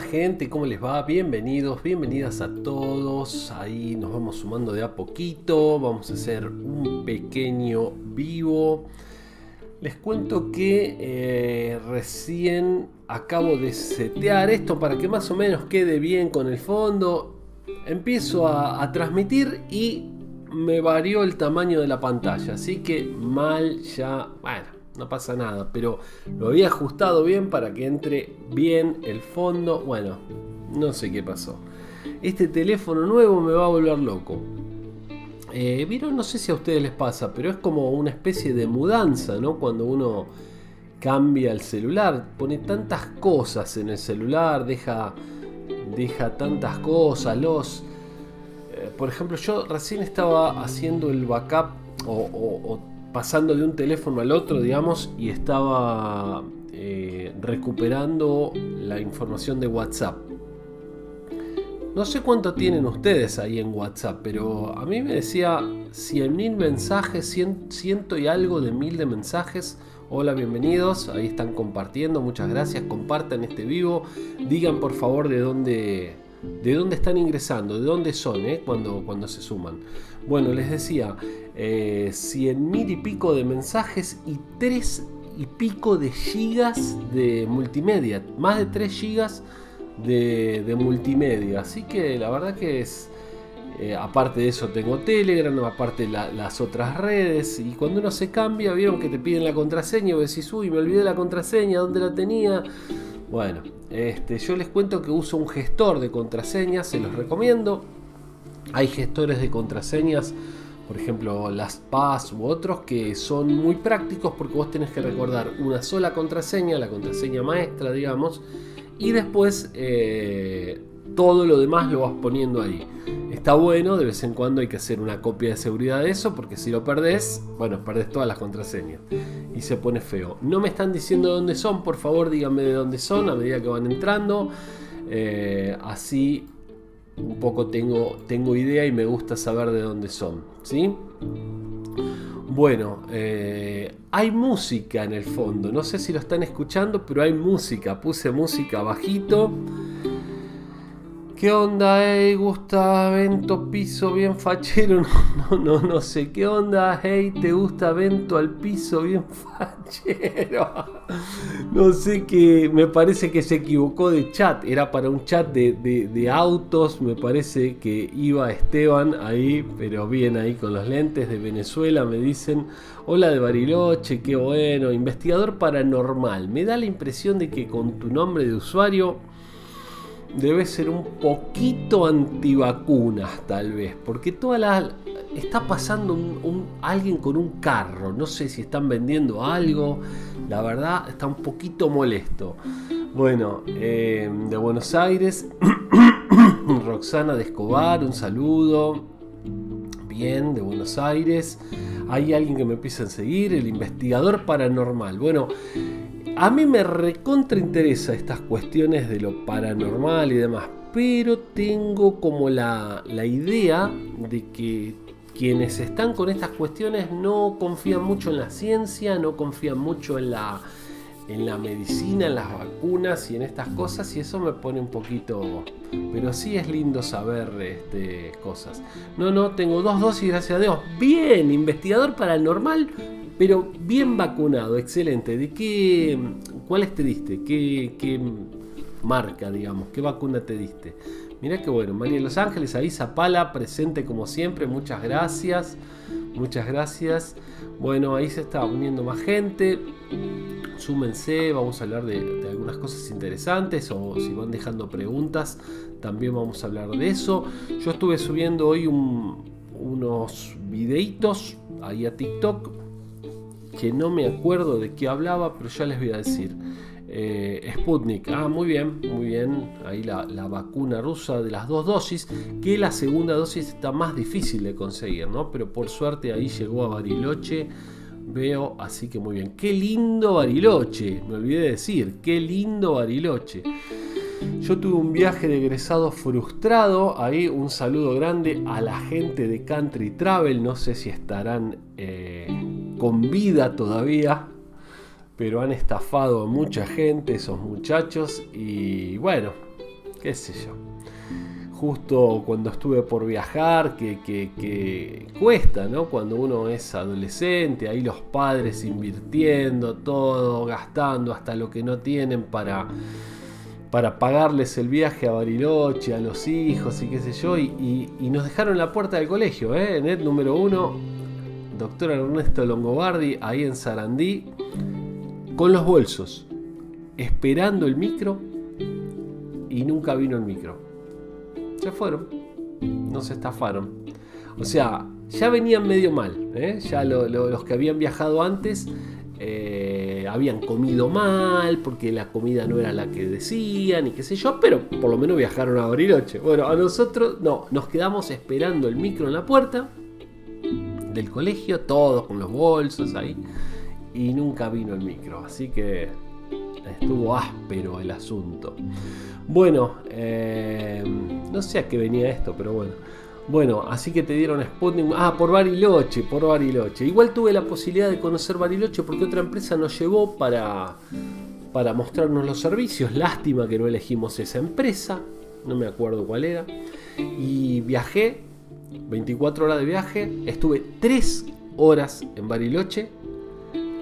Gente, ¿cómo les va? Bienvenidos, bienvenidas a todos. Ahí nos vamos sumando de a poquito. Vamos a hacer un pequeño vivo. Les cuento que eh, recién acabo de setear esto para que más o menos quede bien con el fondo. Empiezo a, a transmitir y me varió el tamaño de la pantalla. Así que mal ya... Bueno, no pasa nada, pero lo había ajustado bien para que entre bien el fondo. Bueno, no sé qué pasó. Este teléfono nuevo me va a volver loco. Eh, Vieron, no sé si a ustedes les pasa, pero es como una especie de mudanza, ¿no? Cuando uno cambia el celular, pone tantas cosas en el celular, deja, deja tantas cosas, los... Eh, por ejemplo, yo recién estaba haciendo el backup o, pasando de un teléfono al otro, digamos, y estaba eh, recuperando la información de WhatsApp. No sé cuánto tienen ustedes ahí en WhatsApp, pero a mí me decía 100.000 mensajes, ciento y algo de mil de mensajes. Hola, bienvenidos, ahí están compartiendo, muchas gracias, compartan este vivo, digan por favor de dónde, de dónde están ingresando, de dónde son eh, cuando, cuando se suman. Bueno, les decía, eh, 100 mil y pico de mensajes y 3 y pico de gigas de multimedia, más de 3 gigas de, multimedia. Así que la verdad que es, eh, aparte de eso tengo Telegram, aparte las otras redes. Y cuando uno se cambia, vieron que te piden la contraseña, vos decís, uy, me olvidé la contraseña, ¿dónde la tenía? Bueno, este, yo les cuento que uso un gestor de contraseñas, se los recomiendo. Hay gestores de contraseñas por ejemplo LastPass u otros que son muy prácticos porque vos tenés que recordar una sola contraseña, la contraseña maestra, digamos, y después eh, todo lo demás lo vas poniendo ahí. Está bueno, de vez en cuando hay que hacer una copia de seguridad de eso, porque si lo perdés, bueno, perdés todas las contraseñas y se pone feo. No me están diciendo dónde son, por favor díganme de dónde son a medida que van entrando. Eh, así un poco tengo, tengo idea y me gusta saber de dónde son. ¿sí? Bueno, eh, hay música en el fondo. No sé si lo están escuchando, pero hay música. Puse música bajito. ¿Qué onda, hey, gusta Vento piso bien fachero? No, no, no, sé. Qué onda, hey, ¿te gusta Vento al piso bien fachero? No sé qué, me parece que se equivocó de chat, era para un chat de, autos, me parece que iba Esteban ahí, pero bien ahí con los lentes de Venezuela, me dicen, hola de Bariloche, qué bueno, investigador paranormal, me da la impresión de que con tu nombre de usuario debe ser un poquito antivacunas tal vez, porque toda la está pasando alguien con un carro, no sé si están vendiendo algo, la verdad está un poquito molesto. Bueno, eh, de Buenos Aires, Roxana de Escobar, un saludo. Bien, de Buenos Aires. Hay alguien que me empieza a seguir, el investigador paranormal. Bueno, a mí me recontra interesa estas cuestiones de lo paranormal y demás, pero tengo como la, idea de que quienes están con estas cuestiones no confían mucho en la ciencia, no confían mucho en la, en la medicina, en las vacunas y en estas cosas y eso me pone un poquito... Pero sí es lindo saber este, cosas. No, no, tengo dos dosis, gracias a Dios. Bien, investigador paranormal, pero bien vacunado, excelente. ¿De qué, cuáles te diste? ¿Qué, qué marca, digamos? ¿Qué vacuna te diste? Mirá qué bueno, María de Los Ángeles, ahí Zapala, presente como siempre, muchas gracias, muchas gracias. Bueno, ahí se está uniendo más gente, súmense, vamos a hablar de, algunas cosas interesantes o si van dejando preguntas, también vamos a hablar de eso. Yo estuve subiendo hoy unos videitos ahí a TikTok que no me acuerdo de qué hablaba, pero ya les voy a decir. Eh, Sputnik, ah, muy bien, muy bien. Ahí la, vacuna rusa de las dos dosis, que la segunda dosis está más difícil de conseguir, ¿no? Pero por suerte ahí llegó a Bariloche. Veo, así que muy bien. Qué lindo Bariloche, me olvidé de decir, qué lindo Bariloche. Yo tuve un viaje de egresado frustrado. Ahí un saludo grande a la gente de Country Travel. No sé si estarán eh, con vida todavía, pero han estafado a mucha gente esos muchachos y bueno, qué sé yo. Justo cuando estuve por viajar, que, que, cuesta, ¿no? Cuando uno es adolescente, ahí los padres invirtiendo todo, gastando hasta lo que no tienen para para pagarles el viaje a Bariloche, a los hijos y qué sé yo, y, nos dejaron la puerta del colegio, ¿eh? net número uno, doctor Ernesto Longobardi, ahí en Sarandí, con los bolsos, esperando el micro, y nunca vino el micro. Se fueron, no se estafaron. O sea, ya venían medio mal, ¿eh? ya los que habían viajado antes eh, habían comido mal porque la comida no era la que decían y qué sé yo, pero por lo menos viajaron a Bariloche. Bueno, a nosotros no, nos quedamos esperando el micro en la puerta del colegio, todos con los bolsos ahí, y nunca vino el micro, así que estuvo áspero el asunto. Bueno, eh, no sé a qué venía esto, pero bueno. Bueno, así que te dieron Sputnik. Ah, por Bariloche, por Bariloche. Igual tuve la posibilidad de conocer Bariloche porque otra empresa nos llevó para, para mostrarnos los servicios. Lástima que no elegimos esa empresa. No me acuerdo cuál era. Y viajé, 24 horas de viaje. Estuve 3 horas en Bariloche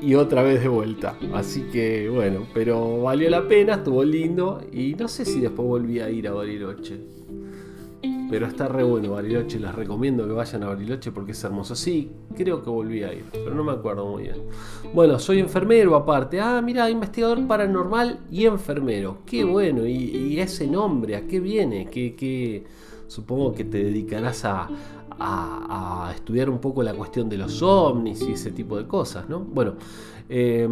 y otra vez de vuelta. Así que bueno, pero valió la pena, estuvo lindo. Y no sé si después volví a ir a Bariloche. Pero está re bueno Bariloche, les recomiendo que vayan a Bariloche porque es hermoso. Sí, creo que volví a ir, pero no me acuerdo muy bien. Bueno, soy enfermero aparte. Ah, mira, investigador paranormal y enfermero. Qué bueno, y, ese nombre, ¿a qué viene? ¿Qué, Supongo que te dedicarás a, a, estudiar un poco la cuestión de los ovnis y ese tipo de cosas, ¿no? Bueno, eh,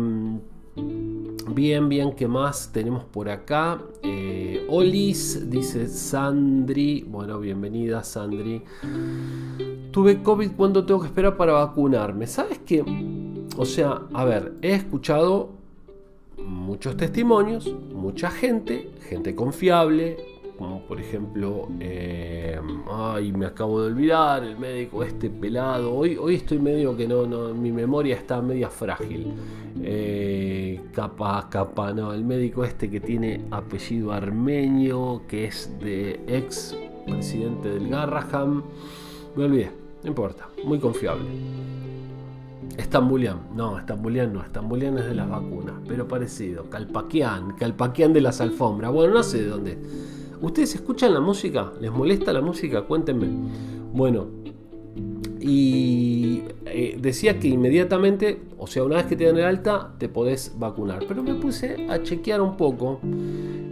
Bien, bien, ¿qué más tenemos por acá? Eh, Olis, dice Sandri. Bueno, bienvenida Sandri. Tuve COVID cuando tengo que esperar para vacunarme. ¿Sabes qué? O sea, a ver, he escuchado muchos testimonios, mucha gente, gente confiable, como por ejemplo, eh, ay, me acabo de olvidar, el médico este pelado, hoy, hoy estoy medio que no, no, mi memoria está media frágil. Eh, capa, capa, no, el médico este que tiene apellido armenio, que es de ex presidente del Garraham, me olvidé, no importa, muy confiable. Estambulian, no, Estambulian no, Estambulian es de las vacunas, pero parecido. Calpaquian, Calpaquian de las alfombras, bueno, no sé de dónde ¿Ustedes escuchan la música? ¿Les molesta la música? Cuéntenme. Bueno, y eh, decía que inmediatamente, o sea, una vez que te dan el alta, te podés vacunar. Pero me puse a chequear un poco.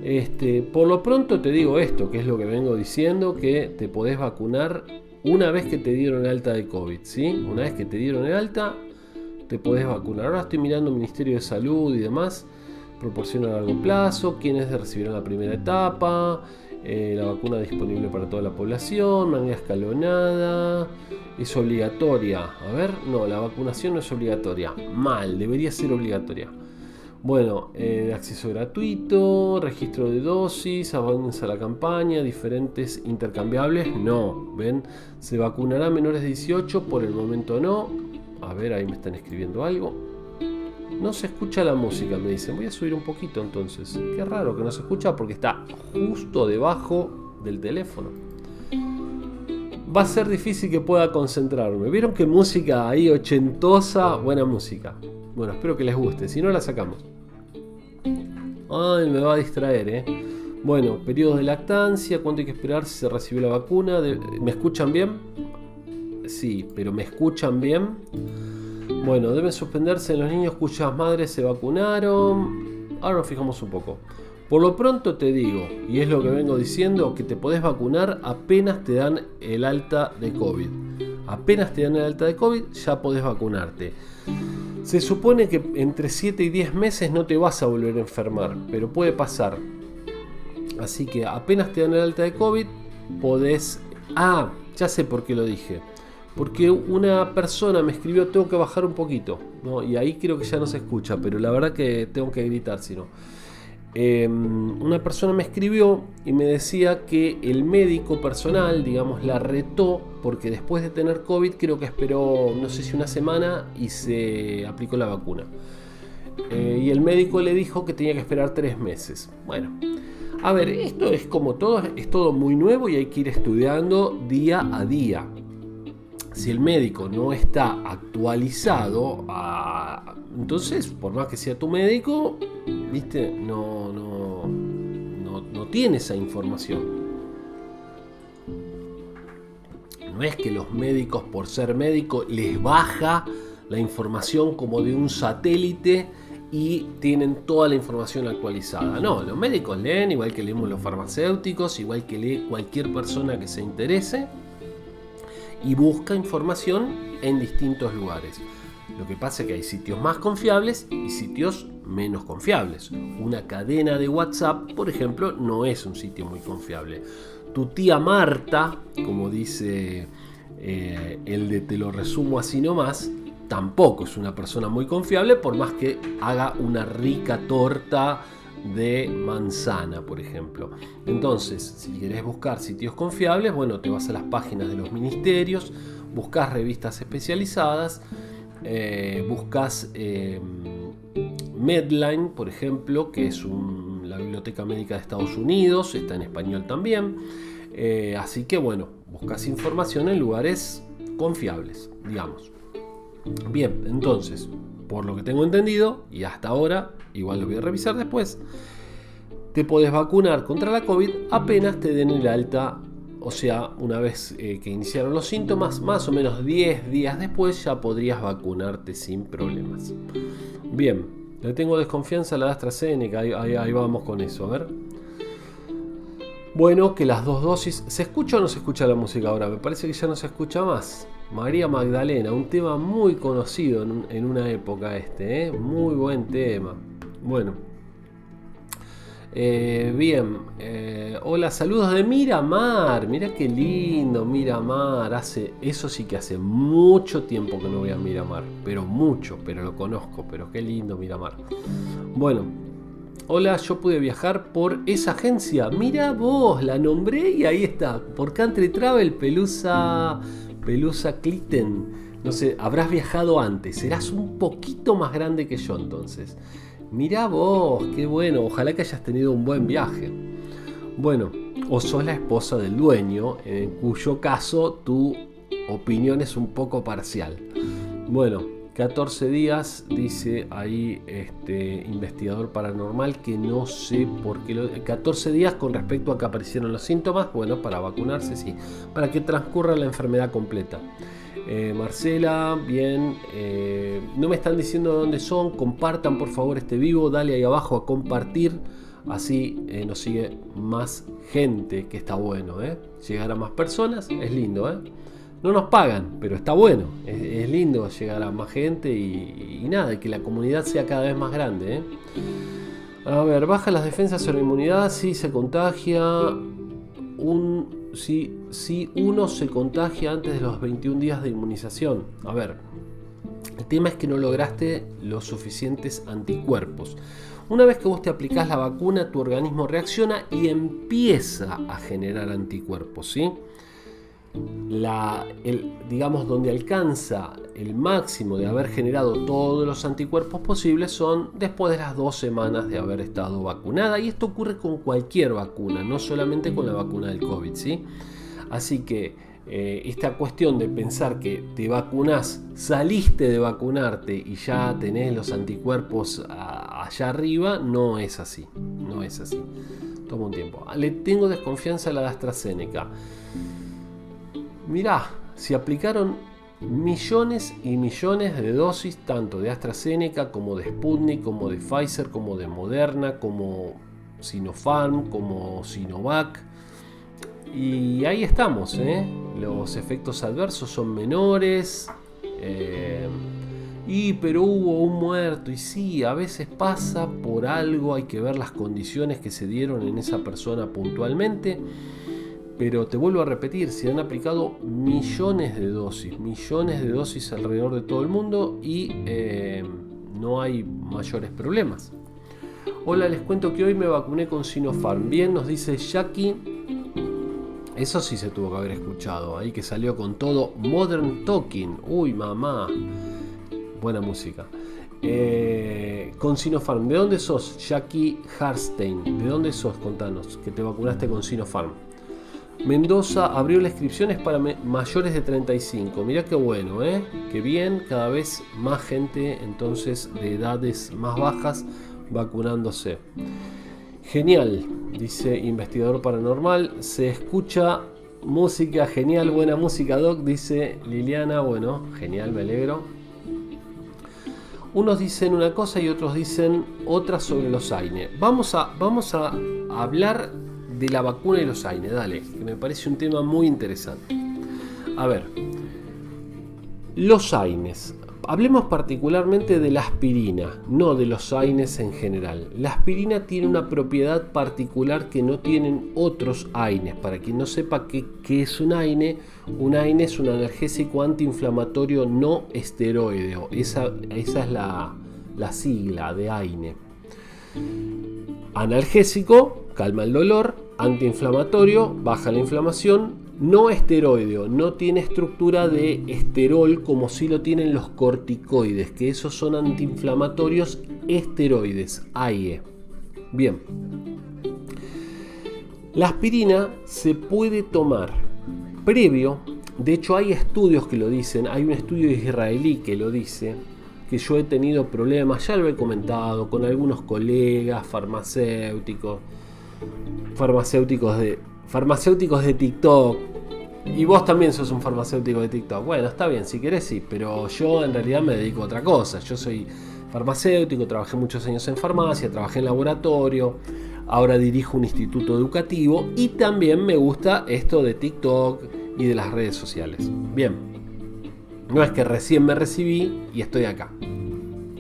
Este, por lo pronto te digo esto, que es lo que vengo diciendo, que te podés vacunar una vez que te dieron el alta de COVID, ¿sí? Una vez que te dieron el alta, te podés vacunar. Ahora estoy mirando el Ministerio de Salud y demás proporciona a largo plazo, quienes recibirán la primera etapa, eh, la vacuna disponible para toda la población, manera escalonada, es obligatoria. A ver, no, la vacunación no es obligatoria. Mal, debería ser obligatoria. Bueno, eh, acceso gratuito, registro de dosis, avanza la campaña, diferentes intercambiables, no. ¿Ven? Se vacunará a menores de 18, por el momento no. A ver, ahí me están escribiendo algo. No se escucha la música, me dicen. Voy a subir un poquito entonces. Qué raro que no se escucha porque está justo debajo del teléfono. Va a ser difícil que pueda concentrarme. ¿Vieron qué música ahí ochentosa? Buena música. Bueno, espero que les guste. Si no, la sacamos. Ay, me va a distraer, ¿eh? Bueno, periodos de lactancia, cuánto hay que esperar si se recibió la vacuna. ¿Me escuchan bien? Sí, pero ¿me escuchan bien? Bueno, deben suspenderse en los niños cuyas madres se vacunaron. Ahora nos fijamos un poco. Por lo pronto te digo, y es lo que vengo diciendo, que te podés vacunar apenas te dan el alta de COVID. Apenas te dan el alta de COVID, ya podés vacunarte. Se supone que entre 7 y 10 meses no te vas a volver a enfermar, pero puede pasar. Así que apenas te dan el alta de COVID, podés... Ah, ya sé por qué lo dije porque una persona me escribió tengo que bajar un poquito, y ahí creo que ya no se escucha, pero la verdad que tengo que gritar si no. Em, una persona me escribió y me decía que el médico personal, digamos, la retó porque después de tener COVID creo que esperó, no sé si una semana y se aplicó la vacuna. Eh, y el médico le dijo que tenía que esperar tres meses. Bueno, A ver, esto es como todo, es todo muy nuevo y hay que ir estudiando día a día. Si el médico no está actualizado, ah, entonces, por más que sea tu médico, viste, no, no, no, no tiene esa información. No es que los médicos, por ser médicos, les baja la información como de un satélite y tienen toda la información actualizada. No, los médicos leen igual que leemos los farmacéuticos, igual que lee cualquier persona que se interese y busca información en distintos lugares. Lo que pasa es que hay sitios más confiables y sitios menos confiables. Una cadena de WhatsApp, por ejemplo, no es un sitio muy confiable. Tu tía Marta, como dice eh, el de te lo resumo así nomás, tampoco es una persona muy confiable por más que haga una rica torta de manzana, por ejemplo. Entonces, si querés buscar sitios confiables, bueno, te vas a las páginas de los ministerios, buscas revistas especializadas, eh, buscas em, Medline, por ejemplo, que es la Biblioteca Médica de Estados Unidos, está en español también. Eh, así que bueno, buscas información en lugares confiables, digamos. Bien, entonces, por lo que tengo entendido, y hasta ahora, igual lo voy a revisar después, te puedes vacunar contra la COVID apenas te den el alta, o sea, una vez eh, que iniciaron los síntomas, más o menos 10 días después ya podrías vacunarte sin problemas. Bien, le tengo desconfianza a la AstraZeneca, ahí vamos con eso, a ver. Bueno, que las dos dosis. ¿Se escucha o no se escucha la música ahora? Me parece que ya no se escucha más. María Magdalena, un tema muy conocido en, una época este, ¿eh? muy buen tema. Bueno, eh, bien, eh, hola, saludos de Miramar. Mira qué lindo, Miramar. Hace, eso sí que hace mucho tiempo que no voy a Miramar, pero mucho, pero lo conozco, pero qué lindo Miramar. Bueno, Hola, yo pude viajar por esa agencia. Mira vos, la nombré y ahí está. Por Country Travel, Pelusa, Pelusa Cliten. No sé, habrás viajado antes. Serás un poquito más grande que yo entonces. Mira vos, qué bueno. Ojalá que hayas tenido un buen viaje. Bueno, o sos la esposa del dueño, en cuyo caso tu opinión es un poco parcial. Bueno, 14 días, dice ahí este investigador paranormal, que no sé por qué. 14 días con respecto a que aparecieron los síntomas, bueno, para vacunarse, sí, para que transcurra la enfermedad completa. Eh, Marcela, bien, eh, no me están diciendo dónde son, compartan por favor este vivo, dale ahí abajo a compartir, así eh, nos sigue más gente, que está bueno, llegar a más personas, es lindo, ¿eh? No nos pagan, pero está bueno. Es, lindo llegar a más gente y, nada, que la comunidad sea cada vez más grande. ¿eh? A ver, baja las defensas o la inmunidad si se contagia. Un, si, si uno se contagia antes de los 21 días de inmunización. A ver, el tema es que no lograste los suficientes anticuerpos. Una vez que vos te aplicás la vacuna, tu organismo reacciona y empieza a generar anticuerpos, ¿sí? La, digamos, donde alcanza el máximo de haber generado todos los anticuerpos posibles son después de las dos semanas de haber estado vacunada. Y esto ocurre con cualquier vacuna, no solamente con la vacuna del COVID. ¿sí? Así que eh, esta cuestión de pensar que te vacunas, saliste de vacunarte y ya tenés los anticuerpos allá arriba, no es así. No es así. Toma un tiempo. Le tengo desconfianza a la de AstraZeneca mirá, se aplicaron millones y millones de dosis, tanto de AstraZeneca como de Sputnik, como de Pfizer, como de Moderna, como Sinopharm, como Sinovac. Y ahí estamos, ¿eh? los efectos adversos son menores. Eh, y pero hubo un muerto y sí, a veces pasa por algo, hay que ver las condiciones que se dieron en esa persona puntualmente. Pero te vuelvo a repetir, se han aplicado millones de dosis, millones de dosis alrededor de todo el mundo y eh, no hay mayores problemas. Hola, les cuento que hoy me vacuné con Sinopharm. Bien, nos dice Jackie. Eso sí se tuvo que haber escuchado. Ahí que salió con todo Modern Talking. Uy, mamá. Buena música. eh, con Sinopharm. ¿De dónde sos, Jackie Harstein? ¿De dónde sos? Contanos, que te vacunaste con Sinopharm. Mendoza abrió las inscripciones para mayores de 35. Mirá qué bueno, ¿eh? Qué bien, cada vez más gente entonces de edades más bajas vacunándose. Genial, dice investigador paranormal. Se escucha música genial, buena música, Doc, dice Liliana. Bueno, genial, me alegro. Unos dicen una cosa y otros dicen otra sobre los AINE. Vamos a, vamos a hablar de la vacuna y los AINE, dale, que me parece un tema muy interesante. A ver, los AINES. Hablemos particularmente de la aspirina, no de los AINES en general. La aspirina tiene una propiedad particular que no tienen otros AINES. Para quien no sepa qué, es un AINE, un AINE es un analgésico antiinflamatorio no esteroideo. Esa, esa es la, la sigla de AINE. Analgésico, calma el dolor, antiinflamatorio, baja la inflamación, no esteroideo, no tiene estructura de esterol como si lo tienen los corticoides, que esos son antiinflamatorios esteroides, AIE. Bien. La aspirina se puede tomar previo, de hecho hay estudios que lo dicen, hay un estudio israelí que lo dice, que yo he tenido problemas, ya lo he comentado, con algunos colegas farmacéuticos, farmacéuticos de, farmacéuticos de TikTok. Y vos también sos un farmacéutico de TikTok. Bueno, está bien, si querés sí, pero yo en realidad me dedico a otra cosa. Yo soy farmacéutico, trabajé muchos años en farmacia, trabajé en laboratorio, ahora dirijo un instituto educativo y también me gusta esto de TikTok y de las redes sociales. Bien, no es que recién me recibí y estoy acá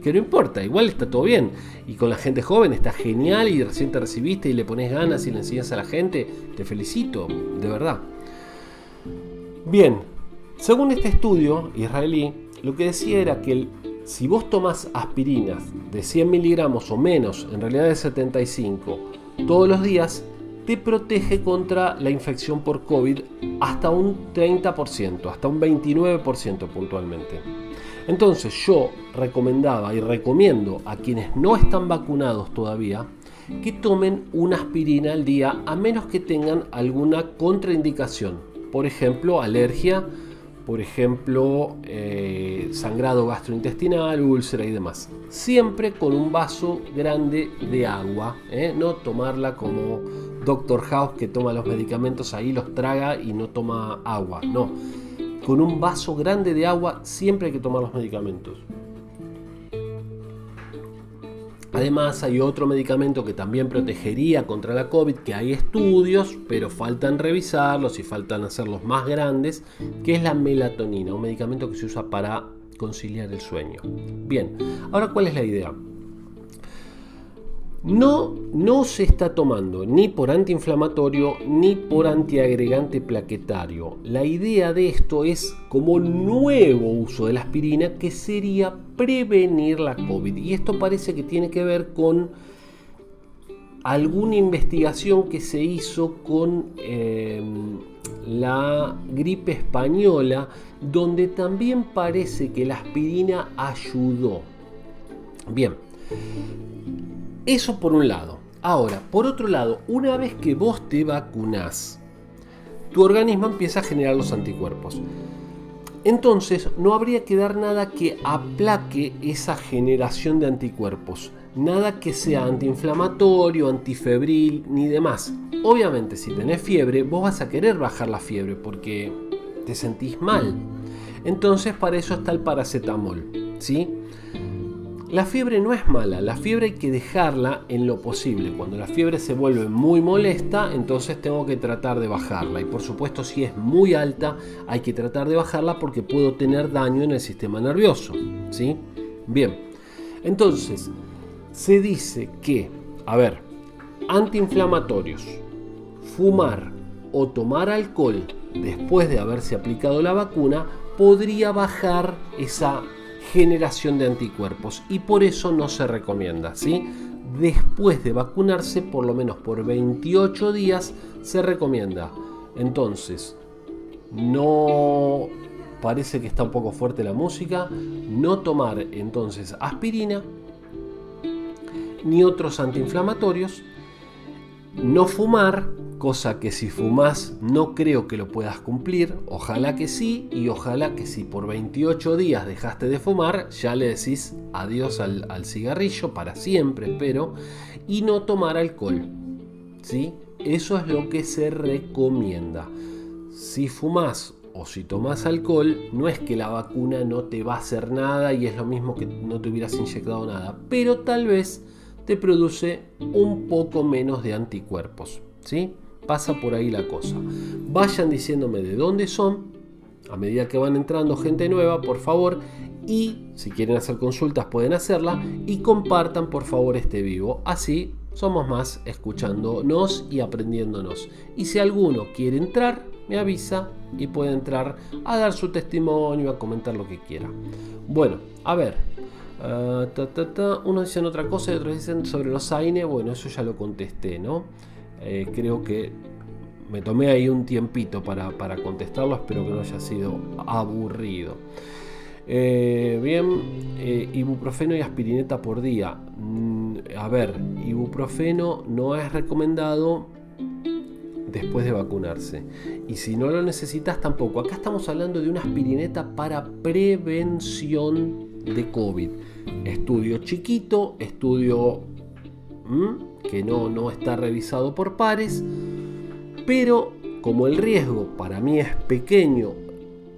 que no importa, igual está todo bien. Y con la gente joven está genial y recién te recibiste y le pones ganas y le enseñas a la gente, te felicito, de verdad. Bien, según este estudio israelí, lo que decía era que si vos tomas aspirinas de 100 miligramos o menos, en realidad de 75, todos los días, te protege contra la infección por COVID hasta un 30%, hasta un 29% puntualmente. Entonces yo recomendaba y recomiendo a quienes no están vacunados todavía que tomen una aspirina al día a menos que tengan alguna contraindicación. Por ejemplo, alergia, por ejemplo, eh, sangrado gastrointestinal, úlcera y demás. Siempre con un vaso grande de agua, ¿eh? no tomarla como Doctor House que toma los medicamentos ahí, los traga y no toma agua. No, con un vaso grande de agua siempre hay que tomar los medicamentos. Además hay otro medicamento que también protegería contra la COVID, que hay estudios, pero faltan revisarlos y faltan hacerlos más grandes, que es la melatonina, un medicamento que se usa para conciliar el sueño. Bien, ahora ¿cuál es la idea? No, no se está tomando ni por antiinflamatorio ni por antiagregante plaquetario. La idea de esto es como nuevo uso de la aspirina que sería prevenir la COVID. Y esto parece que tiene que ver con alguna investigación que se hizo con em, la gripe española, donde también parece que la aspirina ayudó. Bien, eso por un lado. Ahora, por otro lado, una vez que vos te vacunás, tu organismo empieza a generar los anticuerpos. Entonces, no habría que dar nada que aplaque esa generación de anticuerpos. Nada que sea antiinflamatorio, antifebril, ni demás. Obviamente, si tenés fiebre, vos vas a querer bajar la fiebre porque te sentís mal. Entonces, para eso está el paracetamol. ¿sí? La fiebre no es mala, la fiebre hay que dejarla en lo posible. Cuando la fiebre se vuelve muy molesta, entonces tengo que tratar de bajarla. Y por supuesto, si es muy alta, hay que tratar de bajarla porque puedo tener daño en el sistema nervioso. ¿Sí? Bien. Entonces, se dice que, a ver, antiinflamatorios, fumar o tomar alcohol después de haberse aplicado la vacuna podría bajar esa generación de anticuerpos y por eso no se recomienda, ¿sí? Después de vacunarse, por lo menos por 28 días, se recomienda. Entonces, no parece que está un poco fuerte la música, no tomar entonces aspirina ni otros antiinflamatorios, no fumar, cosa que si fumas no creo que lo puedas cumplir, ojalá que sí, y ojalá que si por 28 días dejaste de fumar, ya le decís adiós al, cigarrillo para siempre, espero, y no tomar alcohol. ¿sí? Eso es lo que se recomienda. Si fumas o si tomas alcohol, no es que la vacuna no te va a hacer nada y es lo mismo que no te hubieras inyectado nada, pero tal vez te produce un poco menos de anticuerpos. ¿sí? Pasa por ahí la cosa. Vayan diciéndome de dónde son a medida que van entrando gente nueva, por favor. Y si quieren hacer consultas pueden hacerla y compartan por favor este vivo. Así somos más escuchándonos y aprendiéndonos. Y si alguno quiere entrar, me avisa y puede entrar a dar su testimonio, a comentar lo que quiera. Bueno, a ver. Uh, ta, Unos dicen otra cosa y otros dicen sobre los AINE. Bueno, eso ya lo contesté, ¿no? Eh, creo que me tomé ahí un tiempito para, para contestarlo. Espero que no haya sido aburrido. Eh, bien, eh, ibuprofeno y aspirineta por día. Mm, a ver, ibuprofeno no es recomendado después de vacunarse. Y si no lo necesitas tampoco. Acá estamos hablando de una aspirineta para prevención de COVID. Estudio chiquito, estudio que no, no está revisado por pares. Pero como el riesgo para mí es pequeño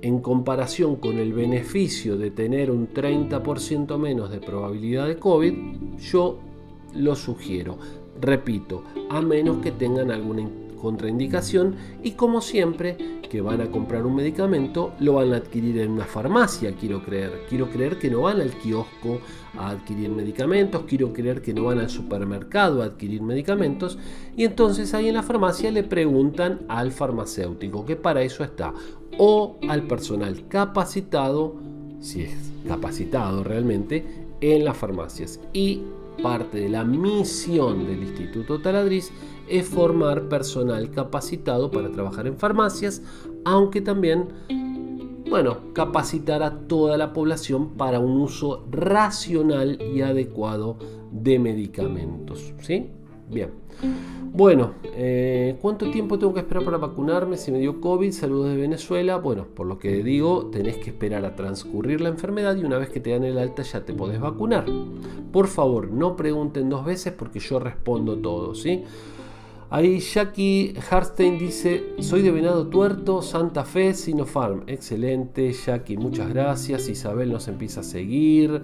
en comparación con el beneficio de tener un 30% menos de probabilidad de COVID, yo lo sugiero. Repito, a menos que tengan alguna contraindicación y como siempre que van a comprar un medicamento lo van a adquirir en una farmacia, quiero creer. Quiero creer que no van al kiosco a adquirir medicamentos, quiero creer que no van al supermercado a adquirir medicamentos y entonces ahí en la farmacia le preguntan al farmacéutico que para eso está o al personal capacitado, si es capacitado realmente, en las farmacias. Y parte de la misión del Instituto Taladriz es formar personal capacitado para trabajar en farmacias, aunque también, bueno, capacitar a toda la población para un uso racional y adecuado de medicamentos. ¿Sí? Bien. Bueno, eh, ¿cuánto tiempo tengo que esperar para vacunarme si me dio COVID? Saludos de Venezuela. Bueno, por lo que digo, tenés que esperar a transcurrir la enfermedad y una vez que te dan el alta ya te podés vacunar. Por favor, no pregunten dos veces porque yo respondo todo, ¿sí? Ahí Jackie Harstein dice, soy de Venado Tuerto, Santa Fe, Sinopharm. Excelente, Jackie, muchas gracias. Isabel nos empieza a seguir.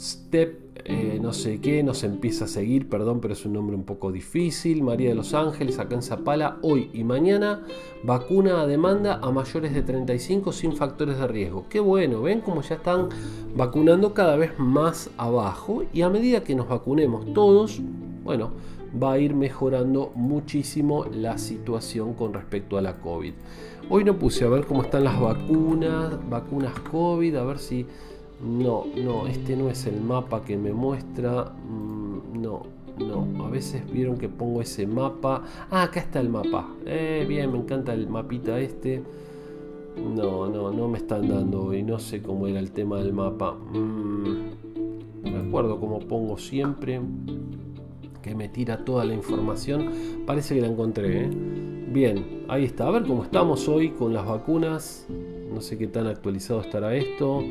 Step eh, no sé qué, nos empieza a seguir, perdón, pero es un nombre un poco difícil. María de los Ángeles, acá en Zapala, hoy y mañana, vacuna a demanda a mayores de 35 sin factores de riesgo. Qué bueno, ven cómo ya están vacunando cada vez más abajo y a medida que nos vacunemos todos, bueno, va a ir mejorando muchísimo la situación con respecto a la COVID. Hoy no puse a ver cómo están las vacunas, vacunas COVID, a ver si no, no, este no es el mapa que me muestra. Mm, no, no. A veces vieron que pongo ese mapa. Ah, acá está el mapa. Eh, bien, me encanta el mapita este. No, no, no me están dando y no sé cómo era el tema del mapa. Mm, me acuerdo cómo pongo siempre que me tira toda la información. Parece que la encontré. ¿eh? Bien, ahí está. A ver cómo estamos hoy con las vacunas. No sé qué tan actualizado estará esto.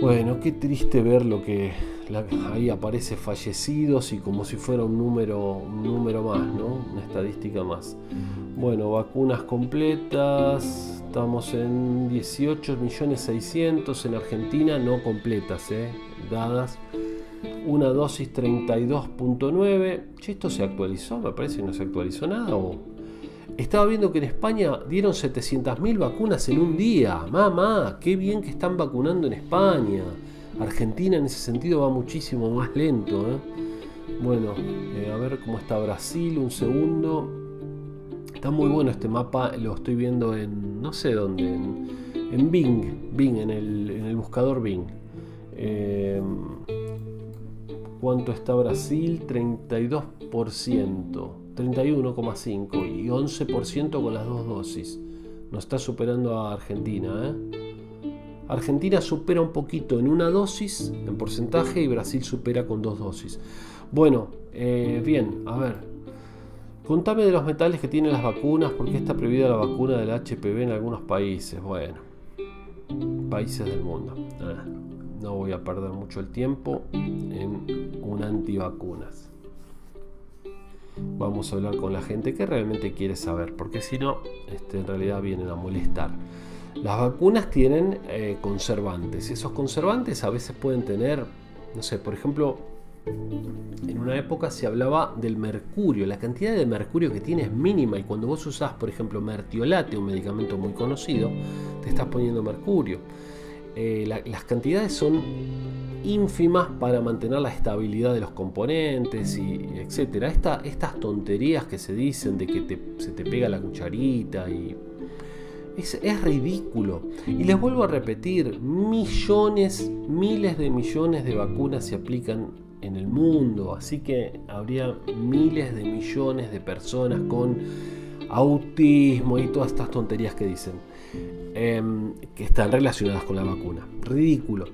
Bueno, qué triste ver lo que ahí aparece fallecidos y como si fuera un número, un número más, ¿no? Una estadística más. Bueno, vacunas completas, estamos en 18 millones 600 en Argentina, no completas, ¿eh? dadas. Una dosis 32.9. ¿Esto se actualizó? Me parece que no se actualizó nada. Estaba viendo que en España dieron 700.000 vacunas en un día. Mamá, qué bien que están vacunando en España. Argentina en ese sentido va muchísimo más lento. ¿eh? Bueno, eh, a ver cómo está Brasil, un segundo. Está muy bueno este mapa, lo estoy viendo en no sé dónde, en, Bing, Bing, en el, buscador Bing. Eh, ¿Cuánto está Brasil? 32%. 31,5 y 11% con las dos dosis. Nos está superando a Argentina. ¿eh? Argentina supera un poquito en una dosis, en porcentaje, y Brasil supera con dos dosis. Bueno, eh, bien, a ver. Contame de los metales que tienen las vacunas, porque está prohibida la vacuna del HPV en algunos países. Bueno, países del mundo. Ah, no voy a perder mucho el tiempo en un antivacunas. Vamos a hablar con la gente que realmente quiere saber, porque si no, este, en realidad vienen a molestar. Las vacunas tienen eh, conservantes. Esos conservantes a veces pueden tener, no sé, por ejemplo, en una época se hablaba del mercurio. La cantidad de mercurio que tiene es mínima y cuando vos usás, por ejemplo, mertiolate, un medicamento muy conocido, te estás poniendo mercurio. Eh, las cantidades son ínfimas para mantener la estabilidad de los componentes y etcétera. estas tonterías que se dicen de que se te pega la cucharita y es, ridículo. Y les vuelvo a repetir, millones, miles de millones de vacunas se aplican en el mundo, así que habría miles de millones de personas con autismo y todas estas tonterías que dicen. Em, que están relacionadas con la vacuna. Ridículo.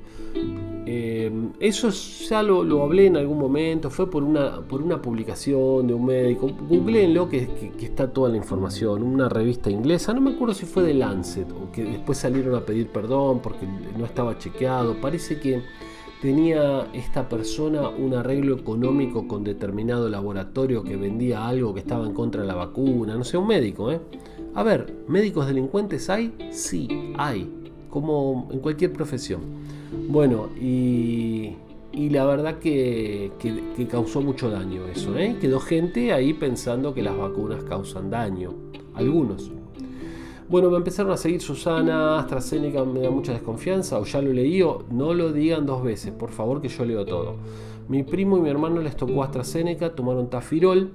Em, eso ya lo, hablé en algún momento, fue por una, por una publicación de un médico. Googleenlo que, que, está toda la información. Una revista inglesa, no me acuerdo si fue de Lancet o que después salieron a pedir perdón porque no estaba chequeado. Parece que tenía esta persona un arreglo económico con determinado laboratorio que vendía algo que estaba en contra de la vacuna. No sé, un médico, ¿eh? A ver, ¿médicos delincuentes hay? Sí, hay, como en cualquier profesión. Bueno, y, la verdad que, causó mucho daño eso, ¿eh? Quedó gente ahí pensando que las vacunas causan daño, algunos. Bueno, me empezaron a seguir Susana, AstraZeneca me da mucha desconfianza, o ya lo leí, o no lo digan dos veces, por favor que yo leo todo. Mi primo y mi hermano les tocó AstraZeneca, tomaron Tafirol,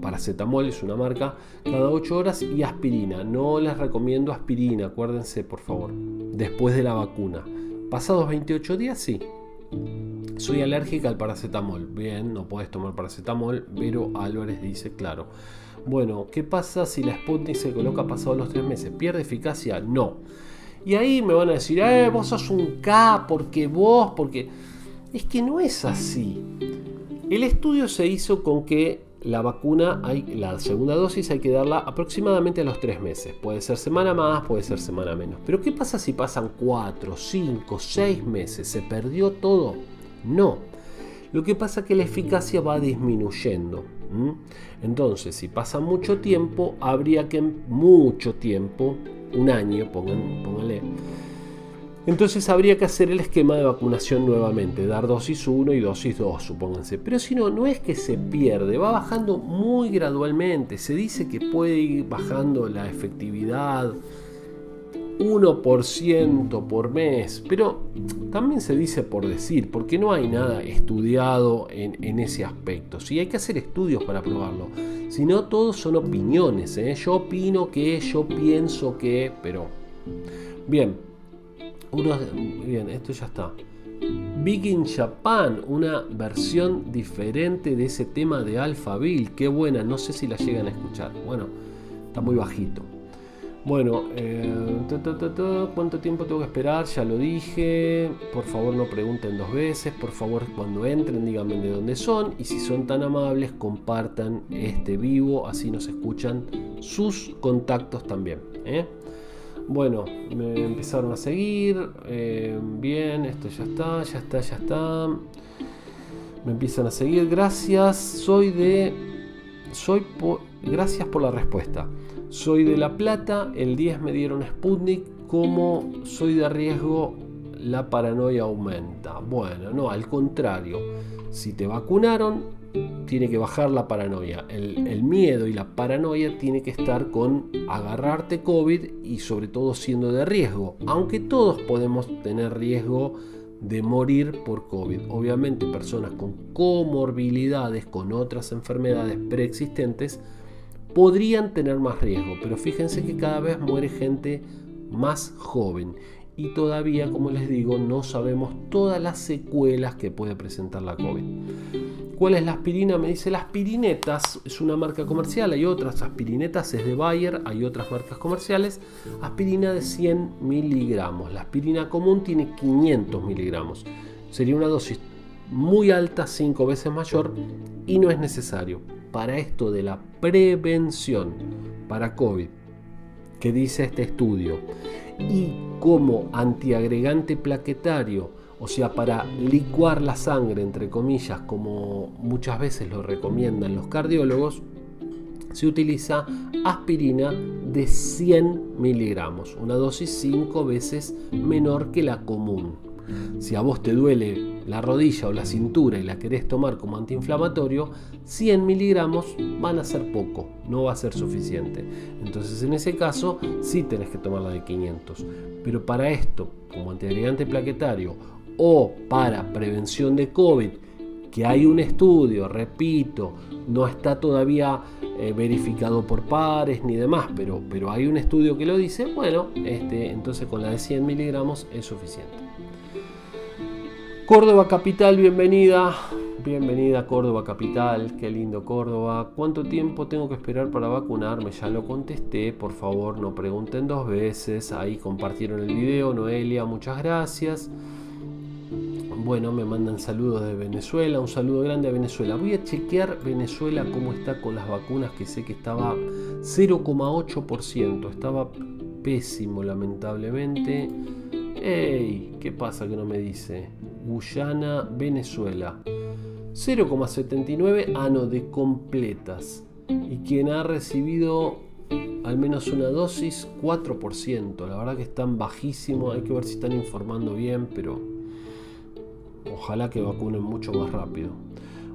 paracetamol es una marca, cada 8 horas y aspirina. No les recomiendo aspirina, acuérdense por favor, después de la vacuna. Pasados 28 días, sí. Soy alérgica al paracetamol. Bien, no puedes tomar paracetamol. pero Álvarez dice, claro. Bueno, ¿qué pasa si la Sputnik se coloca pasados los 3 meses? ¿Pierde eficacia? No. Y ahí me van a decir, eh, vos sos un K, porque vos, porque... Es que no es así. El estudio se hizo con que la vacuna, hay, la segunda dosis hay que darla aproximadamente a los tres meses. Puede ser semana más, puede ser semana menos. Pero ¿qué pasa si pasan cuatro, cinco, seis meses? ¿Se perdió todo? No. Lo que pasa es que la eficacia va disminuyendo. Entonces, si pasa mucho tiempo, habría que mucho tiempo, un año, pónganle, entonces habría que hacer el esquema de vacunación nuevamente, dar dosis 1 y dosis 2, supónganse. Pero si no, no es que se pierde, va bajando muy gradualmente. Se dice que puede ir bajando la efectividad 1% por mes, pero también se dice por decir, porque no hay nada estudiado en, ese aspecto. Si hay que hacer estudios para probarlo, si no, todos son opiniones. ¿eh? Yo opino que, yo pienso que, pero... Bien, bien, esto ya está. Big in Japan, una versión diferente de ese tema de Alphaville. Qué buena, no sé si la llegan a escuchar. Bueno, está muy bajito. Bueno, eh, ¿cuánto tiempo tengo que esperar? Ya lo dije. Por favor, no pregunten dos veces. Por favor, cuando entren, díganme de dónde son. Y si son tan amables, compartan este vivo. Así nos escuchan sus contactos también. ¿eh? Bueno, me empezaron a seguir. Eh, bien, esto ya está, ya está, ya está. Me empiezan a seguir. Gracias. Soy de. Soy por. Gracias por la respuesta. Soy de La Plata. El 10 me dieron Sputnik. Como soy de riesgo, la paranoia aumenta. Bueno, no, al contrario. Si te vacunaron, tiene que bajar la paranoia. El, miedo y la paranoia tiene que estar con agarrarte COVID y sobre todo siendo de riesgo. Aunque todos podemos tener riesgo de morir por COVID. Obviamente personas con comorbilidades, con otras enfermedades preexistentes, podrían tener más riesgo. Pero fíjense que cada vez muere gente más joven. Y todavía, como les digo, no sabemos todas las secuelas que puede presentar la COVID. ¿Cuál es la aspirina? Me dice, la aspirinetas es una marca comercial, hay otras, aspirinetas es de Bayer, hay otras marcas comerciales, aspirina de 100 miligramos, la aspirina común tiene 500 miligramos, sería una dosis muy alta, 5 veces mayor, y no es necesario. Para esto de la prevención para COVID, que dice este estudio, y como antiagregante plaquetario, o sea, para licuar la sangre, entre comillas, como muchas veces lo recomiendan los cardiólogos, se utiliza aspirina de 100 miligramos, una dosis 5 veces menor que la común. Si a vos te duele la rodilla o la cintura y la querés tomar como antiinflamatorio, 100 miligramos van a ser poco, no va a ser suficiente. Entonces en ese caso sí tenés que tomarla de 500. Pero para esto, como antiagregante plaquetario o para prevención de COVID, que hay un estudio, repito, no está todavía eh, verificado por pares ni demás, pero, pero hay un estudio que lo dice, bueno, este, entonces con la de 100 miligramos es suficiente. Córdoba Capital, bienvenida. Bienvenida Córdoba Capital, qué lindo Córdoba. ¿Cuánto tiempo tengo que esperar para vacunarme? Ya lo contesté, por favor no pregunten dos veces. Ahí compartieron el video, Noelia, muchas gracias. Bueno, me mandan saludos de Venezuela, un saludo grande a Venezuela. Voy a chequear Venezuela cómo está con las vacunas, que sé que estaba 0,8%, estaba pésimo lamentablemente. ¡Ey! ¿Qué pasa que no me dice? Guyana, Venezuela. 0,79 ano de completas. Y quien ha recibido al menos una dosis, 4%. La verdad que están bajísimos, hay que ver si están informando bien, pero Ojalá que vacunen mucho más rápido.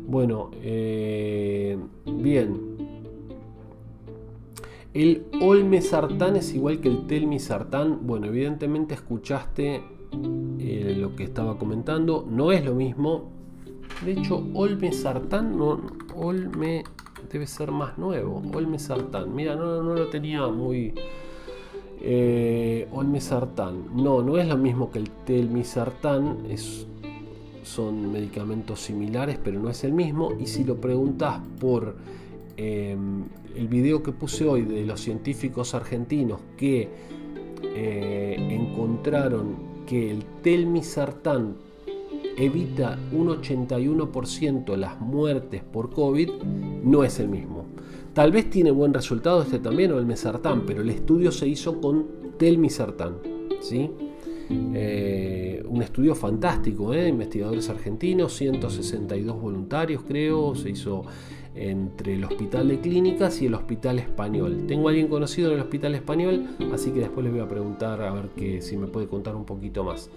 Bueno, eh, bien. El olmesartán es igual que el telmisartán. Bueno, evidentemente escuchaste eh, lo que estaba comentando. No es lo mismo. De hecho, olmesartán no, olme debe ser más nuevo. Olmesartán. Mira, no, lo tenía muy. Eh, olmesartán. No, no es lo mismo que el telmisartán. Es son medicamentos similares, pero no es el mismo. Y si lo preguntas por em, el video que puse hoy de los científicos argentinos que eh, encontraron que el telmisartán evita un 81% las muertes por COVID, no es el mismo. Tal vez tiene buen resultado este también o el mesartán, pero el estudio se hizo con telmisartán. ¿sí? Eh, un estudio fantástico, ¿eh? investigadores argentinos, 162 voluntarios creo, se hizo entre el Hospital de Clínicas y el Hospital Español. Tengo a alguien conocido en el Hospital Español, así que después les voy a preguntar a ver que, si me puede contar un poquito más.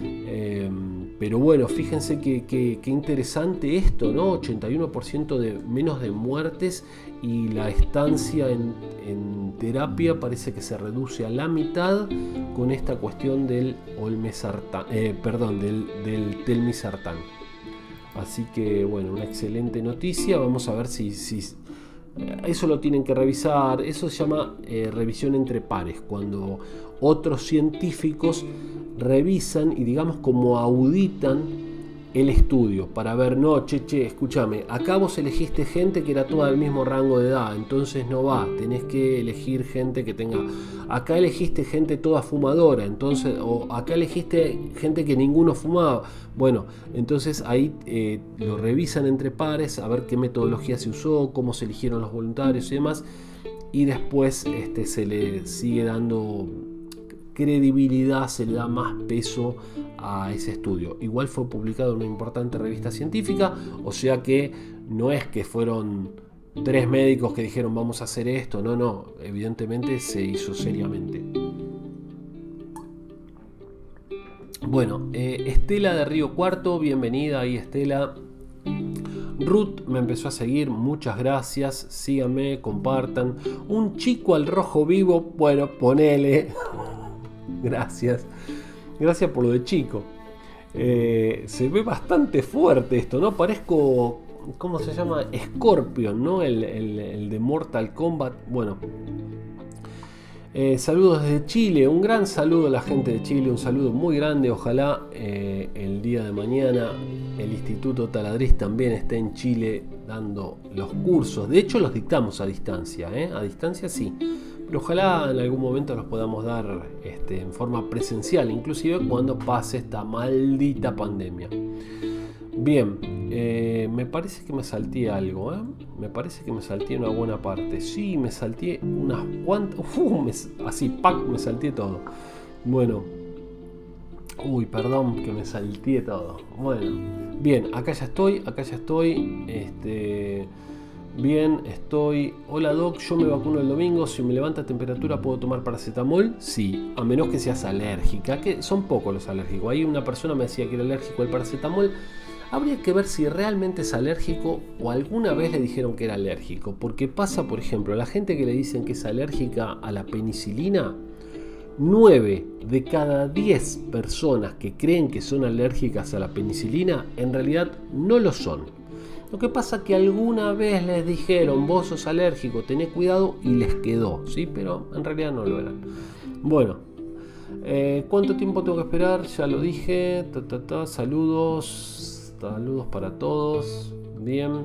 Em, pero bueno, fíjense que, interesante esto, ¿no? 81% de menos de muertes y la estancia en, terapia parece que se reduce a la mitad con esta cuestión del olmesartán, eh, perdón, del, del telmisartán. Así que bueno, una excelente noticia. Vamos a ver si, si eso lo tienen que revisar. Eso se llama eh, revisión entre pares, cuando otros científicos revisan y digamos como auditan el estudio para ver, no, che, che, escúchame, acá vos elegiste gente que era toda del mismo rango de edad, entonces no va, tenés que elegir gente que tenga, acá elegiste gente toda fumadora, entonces, o acá elegiste gente que ninguno fumaba, bueno, entonces ahí eh, lo revisan entre pares, a ver qué metodología se usó, cómo se eligieron los voluntarios y demás, y después este, se le sigue dando credibilidad, se le da más peso a ese estudio. Igual fue publicado en una importante revista científica, o sea que no es que fueron tres médicos que dijeron vamos a hacer esto, no, no, evidentemente se hizo seriamente. Bueno, eh, Estela de Río Cuarto, bienvenida ahí Estela. Ruth me empezó a seguir, muchas gracias, síganme, compartan. Un chico al rojo vivo, bueno, ponele. Gracias. Gracias por lo de chico. Eh, se ve bastante fuerte esto, ¿no? Parezco. ¿Cómo se llama? Scorpion, ¿no? El, de Mortal Kombat. Bueno. Eh, saludos desde Chile, un gran saludo a la gente de Chile, un saludo muy grande. Ojalá eh, el día de mañana el Instituto Taladriz también esté en Chile dando los cursos. De hecho, los dictamos a distancia, a distancia sí. Ojalá en algún momento los podamos dar este, en forma presencial, inclusive cuando pase esta maldita pandemia. Bien, eh, me parece que me salté algo, ¿eh? Me parece que me salté una buena parte. Sí, me salté unas cuantas... así, pack, me salté todo. Bueno. Uy, perdón que me salté todo. Bueno. Bien, acá ya estoy, acá ya estoy. Este... Bien, estoy. Hola Doc, yo me vacuno el domingo. Si me levanta temperatura, ¿puedo tomar paracetamol? Sí, a menos que seas alérgica, que son pocos los alérgicos. Ahí una persona me decía que era alérgico al paracetamol. Habría que ver si realmente es alérgico o alguna vez le dijeron que era alérgico. Porque pasa, por ejemplo, la gente que le dicen que es alérgica a la penicilina, 9 de cada 10 personas que creen que son alérgicas a la penicilina en realidad no lo son. Lo que pasa es que alguna vez les dijeron, vos sos alérgico, tenés cuidado y les quedó, ¿sí? Pero en realidad no lo eran. Bueno, eh, ¿cuánto tiempo tengo que esperar? Ya lo dije. Saludos. Saludos para todos. Bien.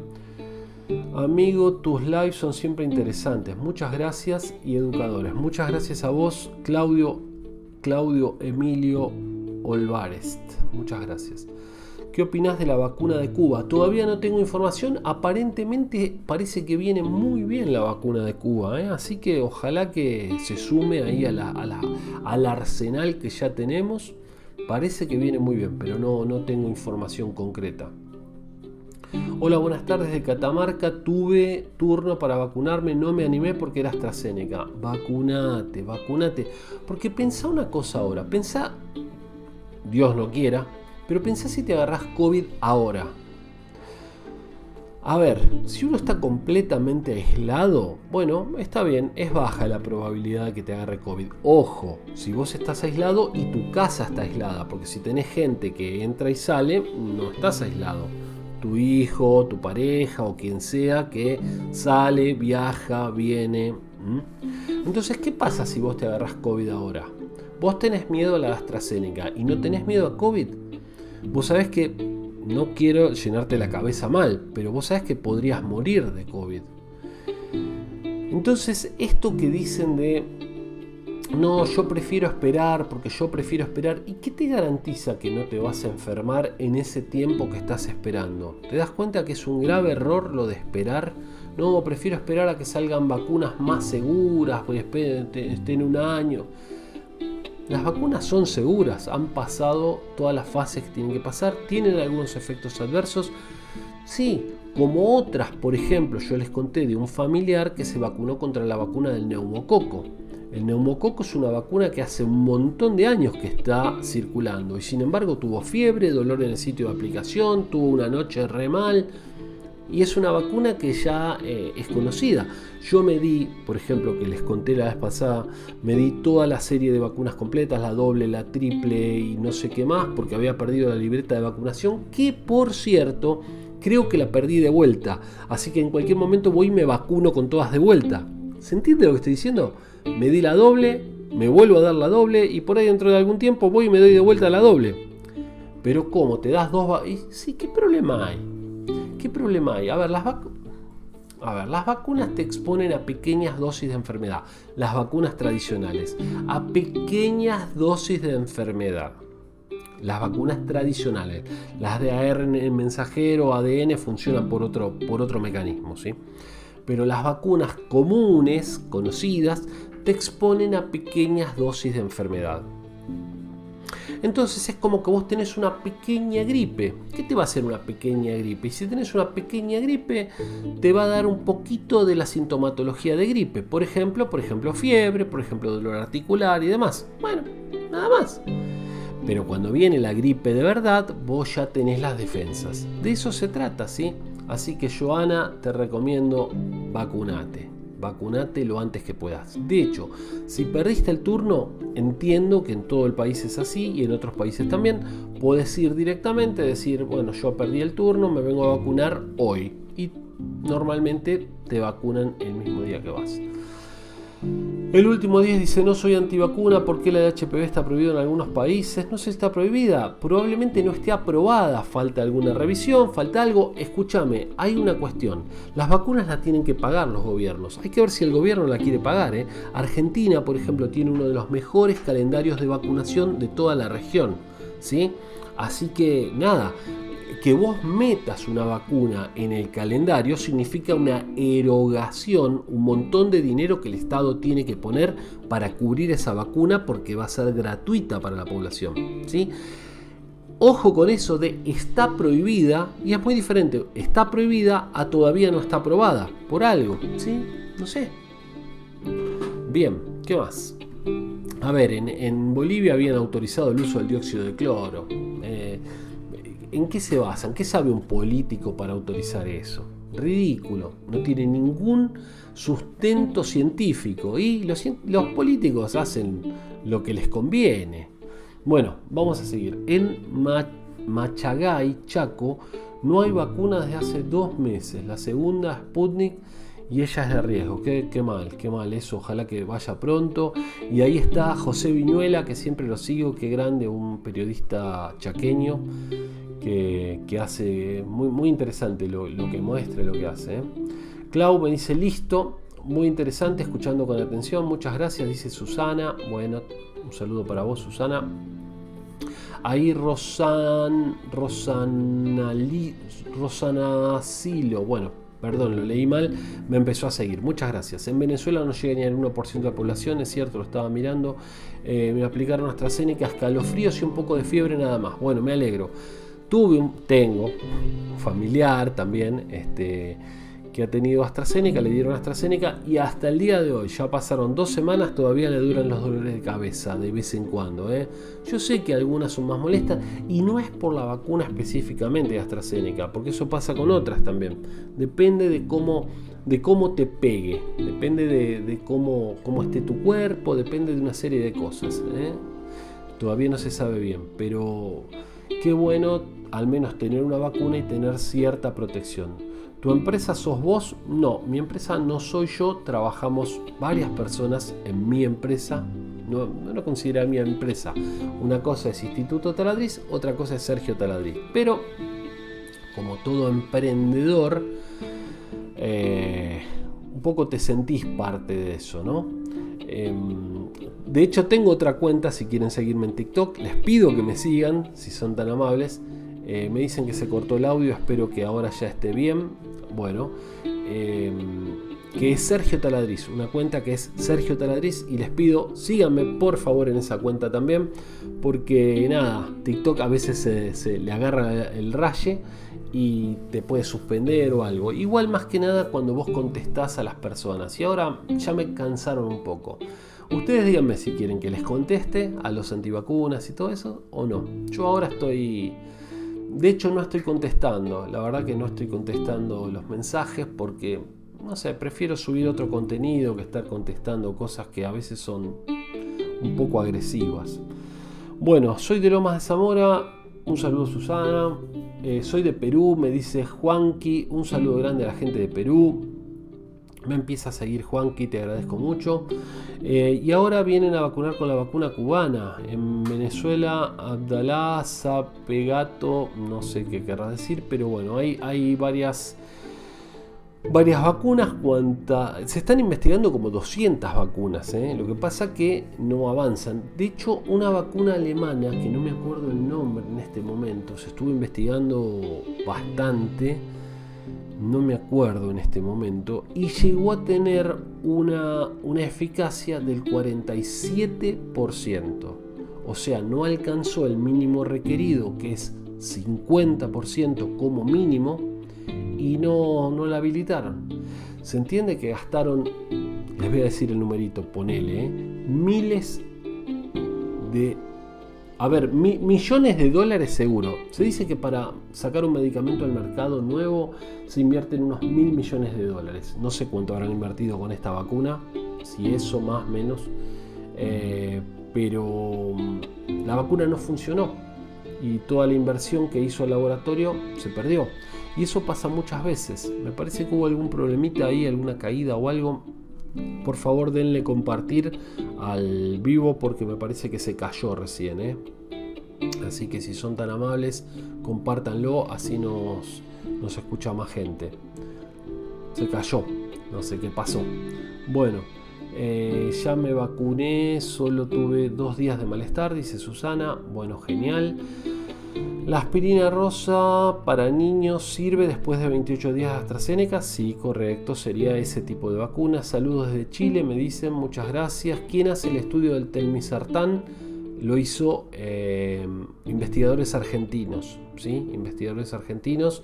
Amigo, tus lives son siempre interesantes. Muchas gracias y educadores. Muchas gracias a vos, Claudio, Claudio Emilio Olvarest. Muchas gracias. ¿Qué opinas de la vacuna de Cuba? Todavía no tengo información. Aparentemente parece que viene muy bien la vacuna de Cuba. ¿eh? Así que ojalá que se sume ahí al arsenal que ya tenemos. Parece que viene muy bien, pero no, no tengo información concreta. Hola, buenas tardes de Catamarca. Tuve turno para vacunarme, no me animé porque era AstraZeneca. Vacunate, vacunate. Porque pensá una cosa ahora. Pensá, Dios no quiera, pero pensá si te agarras COVID ahora. A ver, si uno está completamente aislado, bueno, está bien, es baja la probabilidad de que te agarre COVID. Ojo, si vos estás aislado y tu casa está aislada, porque si tenés gente que entra y sale, no estás aislado. Tu hijo, tu pareja o quien sea que sale, viaja, viene. Entonces, ¿qué pasa si vos te agarras COVID ahora? Vos tenés miedo a la AstraZeneca y no tenés miedo a COVID. Vos sabés que no quiero llenarte la cabeza mal, pero vos sabes que podrías morir de COVID. Entonces, esto que dicen de, no, yo prefiero esperar porque yo prefiero esperar, ¿y qué te garantiza que no te vas a enfermar en ese tiempo que estás esperando? ¿Te das cuenta que es un grave error lo de esperar? No, prefiero esperar a que salgan vacunas más seguras, pues estén un año. Las vacunas son seguras, han pasado todas las fases que tienen que pasar, tienen algunos efectos adversos, sí, como otras, por ejemplo, yo les conté de un familiar que se vacunó contra la vacuna del neumococo. El neumococo es una vacuna que hace un montón de años que está circulando y sin embargo tuvo fiebre, dolor en el sitio de aplicación, tuvo una noche re mal, y es una vacuna que ya eh, es conocida. Yo me di, por ejemplo, que les conté la vez pasada, me di toda la serie de vacunas completas, la doble, la triple y no sé qué más, porque había perdido la libreta de vacunación, que por cierto, creo que la perdí de vuelta. Así que en cualquier momento voy y me vacuno con todas de vuelta. ¿Se entiende lo que estoy diciendo? Me di la doble, me vuelvo a dar la doble y por ahí dentro de algún tiempo voy y me doy de vuelta la doble. Pero ¿cómo? ¿Te das dos? Sí, ¿qué problema hay? ¿Qué problema hay? A ver, las vacunas te exponen a pequeñas dosis de enfermedad, las vacunas tradicionales, a pequeñas dosis de enfermedad. Las vacunas tradicionales, las de ARN mensajero, ADN, funcionan por otro, por otro mecanismo, ¿sí? Pero las vacunas comunes, conocidas, te exponen a pequeñas dosis de enfermedad. Entonces es como que vos tenés una pequeña gripe. ¿Qué te va a hacer una pequeña gripe? Y si tenés una pequeña gripe, te va a dar un poquito de la sintomatología de gripe. Por ejemplo, por ejemplo, fiebre, por ejemplo, dolor articular y demás. Bueno, nada más. Pero cuando viene la gripe de verdad, vos ya tenés las defensas. De eso se trata, ¿sí? Así que Joana, te recomiendo vacunate vacunate lo antes que puedas. De hecho, si perdiste el turno, entiendo que en todo el país es así y en otros países también, puedes ir directamente, decir, bueno, yo perdí el turno, me vengo a vacunar hoy. Y normalmente te vacunan el mismo día que vas. El último 10 dice, no soy antivacuna porque la de HPV está prohibida en algunos países. No sé si está prohibida, probablemente no esté aprobada, falta alguna revisión, falta algo. Escúchame, hay una cuestión. Las vacunas las tienen que pagar los gobiernos. Hay que ver si el gobierno la quiere pagar. ¿eh? Argentina, por ejemplo, tiene uno de los mejores calendarios de vacunación de toda la región. ¿sí? Así que nada, que vos metas una vacuna en el calendario significa una erogación, un montón de dinero que el Estado tiene que poner para cubrir esa vacuna porque va a ser gratuita para la población. ¿sí? Ojo con eso de está prohibida, y es muy diferente, está prohibida a todavía no está aprobada, por algo, ¿sí? No sé. Bien, ¿qué más? A ver, en, Bolivia habían autorizado el uso del dióxido de cloro. Eh, ¿En qué se basan? ¿Qué sabe un político para autorizar eso? Ridículo, no tiene ningún sustento científico y los, políticos hacen lo que les conviene. Bueno, vamos a seguir. En Machagay, Chaco, no hay vacuna desde hace dos meses. La segunda, Sputnik, y ella es de riesgo. Qué, qué, mal, qué mal eso. Ojalá que vaya pronto. Y ahí está José Viñuela, que siempre lo sigo. Qué grande, un periodista chaqueño que, hace muy, muy interesante lo, que muestra, lo que hace. ¿eh? Clau me dice listo, muy interesante, escuchando con atención, muchas gracias, dice Susana. Bueno, un saludo para vos, Susana. Ahí Rosan, Rosana, Rosana Silo, bueno, perdón, lo leí mal, me empezó a seguir. Muchas gracias. En Venezuela no llega ni al 1% de la población, es cierto, lo estaba mirando. Eh, me aplicaron AstraZeneca, escalofríos y un poco de fiebre nada más. Bueno, me alegro. Tuve tengo un familiar también este, que ha tenido AstraZeneca, le dieron AstraZeneca y hasta el día de hoy, ya pasaron dos semanas, todavía le duran los dolores de cabeza de vez en cuando. ¿eh? Yo sé que algunas son más molestas y no es por la vacuna específicamente de AstraZeneca, porque eso pasa con otras también. Depende de cómo, de cómo te pegue, depende de, cómo, cómo, esté tu cuerpo, depende de una serie de cosas. ¿eh? Todavía no se sabe bien, pero qué bueno al menos tener una vacuna y tener cierta protección. ¿Tu empresa sos vos? No, mi empresa no soy yo, trabajamos varias personas en mi empresa, no, no lo considera mi empresa. Una cosa es Instituto Taladriz, otra cosa es Sergio Taladriz. Pero, como todo emprendedor, eh, un poco te sentís parte de eso, ¿no? Em, de hecho, tengo otra cuenta si quieren seguirme en TikTok. Les pido que me sigan, si son tan amables. Eh, me dicen que se cortó el audio, espero que ahora ya esté bien. Bueno, em, que es Sergio Taladriz, una cuenta que es Sergio Taladriz y les pido síganme por favor en esa cuenta también, porque nada, TikTok a veces se, le agarra el raye y te puede suspender o algo. Igual más que nada cuando vos contestás a las personas. Y ahora ya me cansaron un poco. Ustedes díganme si quieren que les conteste a los antivacunas y todo eso o no. Yo ahora estoy de hecho no estoy contestando, la verdad que no estoy contestando los mensajes porque, no sé, prefiero subir otro contenido que estar contestando cosas que a veces son un poco agresivas. Bueno, soy de Lomas de Zamora, un saludo Susana, eh, soy de Perú, me dice Juanqui, un saludo grande a la gente de Perú. Me empieza a seguir Juanqui, te agradezco mucho. Eh, y ahora vienen a vacunar con la vacuna cubana. En Venezuela, Abdalá, Zapegato, no sé qué querrás decir, pero bueno, hay, hay varias, varias vacunas. se están investigando como 200 vacunas. ¿eh? Lo que pasa que no avanzan. De hecho, una vacuna alemana, que no me acuerdo el nombre en este momento, se estuvo investigando bastante no me acuerdo en este momento, y llegó a tener una, una eficacia del 47%. O sea, no alcanzó el mínimo requerido, que es 50% como mínimo, y no, no la habilitaron. Se entiende que gastaron, les voy a decir el numerito, ponele, ¿eh? miles de a ver, millones de dólares seguro. Se dice que para sacar un medicamento al mercado nuevo se invierten unos mil millones de dólares. No sé cuánto habrán invertido con esta vacuna, si eso más o menos. Eh, pero mm, la vacuna no funcionó y toda la inversión que hizo el laboratorio se perdió. Y eso pasa muchas veces. Me parece que hubo algún problemita ahí, alguna caída o algo. Por favor denle compartir al vivo porque me parece que se cayó recién. ¿eh? Así que si son tan amables, compártanlo, así nos, nos escucha más gente. Se cayó, no sé qué pasó. Bueno, eh, ya me vacuné, solo tuve dos días de malestar, dice Susana. Bueno, genial. La aspirina rosa para niños sirve después de 28 días de AstraZeneca. Sí, correcto, sería ese tipo de vacuna. Saludos desde Chile, me dicen, muchas gracias. ¿Quién hace el estudio del telmisartán? Lo hizo eh, investigadores argentinos, ¿sí? Investigadores argentinos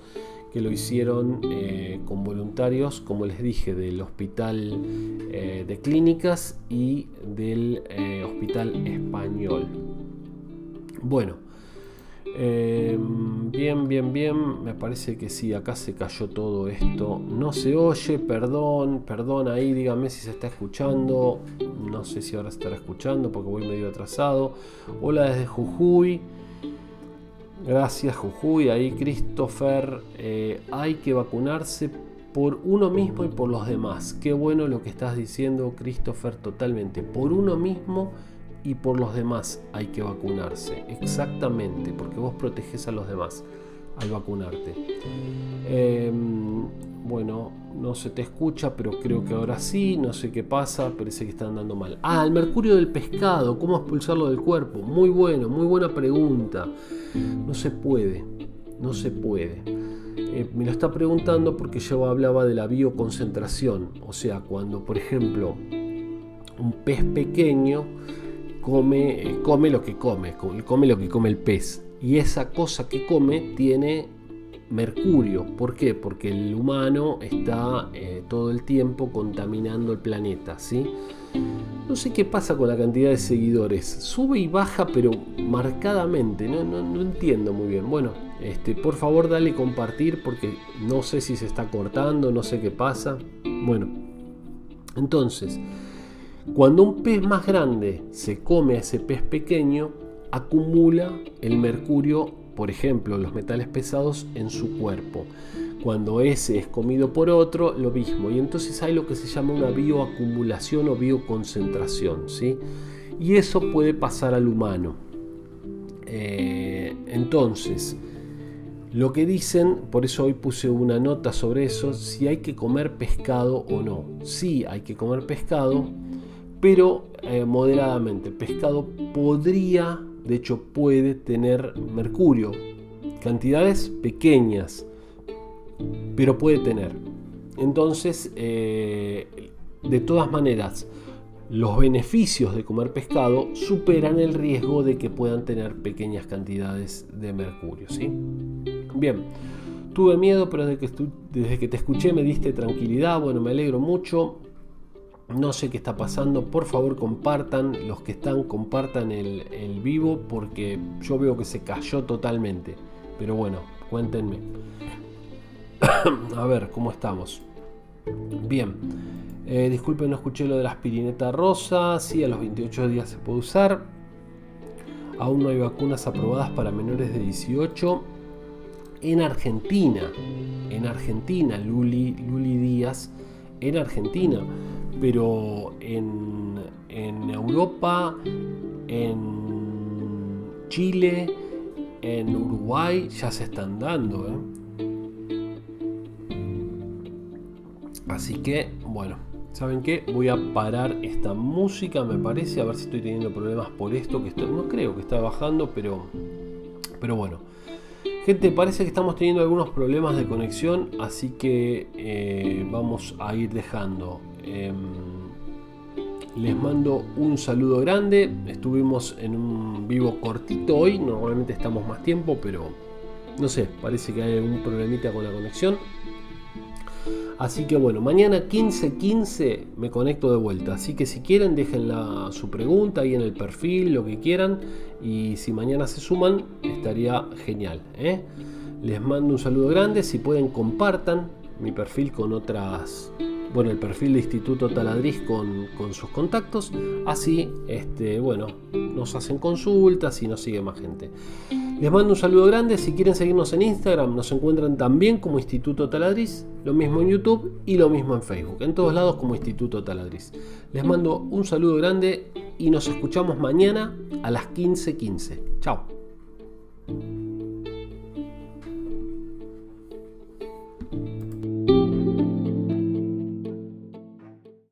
que lo hicieron eh, con voluntarios, como les dije, del Hospital eh, de Clínicas y del Hospital Español. Bueno, Em, bien, bien, bien. Me parece que sí, acá se cayó todo esto. No se oye, perdón, perdón ahí, dígame si se está escuchando. No sé si ahora se estará escuchando porque voy medio atrasado. Hola desde Jujuy. Gracias Jujuy, ahí Christopher. Eh, hay que vacunarse por uno mismo y por los demás. Qué bueno lo que estás diciendo, Christopher, totalmente. Por uno mismo y por los demás hay que vacunarse. Exactamente, porque vos proteges a los demás al vacunarte. Em, bueno, no se te escucha, pero creo que ahora sí, no sé qué pasa, parece que está andando mal. Ah, el mercurio del pescado, ¿cómo expulsarlo del cuerpo? Muy bueno, muy buena pregunta. No se puede, no se puede. Eh, me lo está preguntando porque yo hablaba de la bioconcentración, o sea, cuando por ejemplo un pez pequeño come, eh, come lo que come, come lo que come el pez. Y esa cosa que come tiene mercurio. ¿Por qué? Porque el humano está eh, todo el tiempo contaminando el planeta, ¿sí? No sé qué pasa con la cantidad de seguidores. Sube y baja, pero marcadamente. No, no, entiendo muy bien. Bueno, este, por favor dale compartir porque no sé si se está cortando, no sé qué pasa. Bueno, entonces... Cuando un pez más grande se come a ese pez pequeño, acumula el mercurio, por ejemplo, los metales pesados en su cuerpo. Cuando ese es comido por otro, lo mismo. Y entonces hay lo que se llama una bioacumulación o bioconcentración. ¿sí? Y eso puede pasar al humano. Eh, entonces, lo que dicen, por eso hoy puse una nota sobre eso, si hay que comer pescado o no. Sí, hay que comer pescado, pero eh, moderadamente. Pescado podría, de hecho puede tener mercurio, cantidades pequeñas, pero puede tener. Entonces, eh, de todas maneras, los beneficios de comer pescado superan el riesgo de que puedan tener pequeñas cantidades de mercurio. ¿sí? Bien, tuve miedo, pero desde que, desde que te escuché me diste tranquilidad. Bueno, me alegro mucho. No sé qué está pasando, por favor compartan, los que están compartan el, vivo porque yo veo que se cayó totalmente. Pero bueno, cuéntenme. a ver, ¿cómo estamos? Bien, eh, disculpen, no escuché lo de la aspirineta rosa. Sí, a los 28 días se puede usar. Aún no hay vacunas aprobadas para menores de 18. En Argentina, en Argentina, Luli, Luli Díaz, en Argentina pero en, Europa, en Chile, en Uruguay ya se están dando. ¿eh? Así que, bueno, ¿saben qué? Voy a parar esta música, me parece, a ver si estoy teniendo problemas por esto, que no creo que está bajando, pero, pero bueno. Gente, parece que estamos teniendo algunos problemas de conexión, así que eh, vamos a ir dejando. Em, les mando un saludo grande. Estuvimos en un vivo cortito hoy. Normalmente estamos más tiempo, pero no sé, parece que hay algún problemita con la conexión. Así que bueno, mañana 15.15 me conecto de vuelta. Así que si quieren, dejen su pregunta ahí en el perfil, lo que quieran. Y si mañana se suman, estaría genial. ¿eh? Les mando un saludo grande. Si pueden, compartan mi perfil con otras bueno, el perfil de Instituto Taladriz con, sus contactos. Así, este, bueno, nos hacen consultas y nos sigue más gente. Les mando un saludo grande. Si quieren seguirnos en Instagram, nos encuentran también como Instituto Taladriz. Lo mismo en YouTube y lo mismo en Facebook. En todos lados como Instituto Taladriz. Les mando un saludo grande y nos escuchamos mañana a las 15:15. Chao.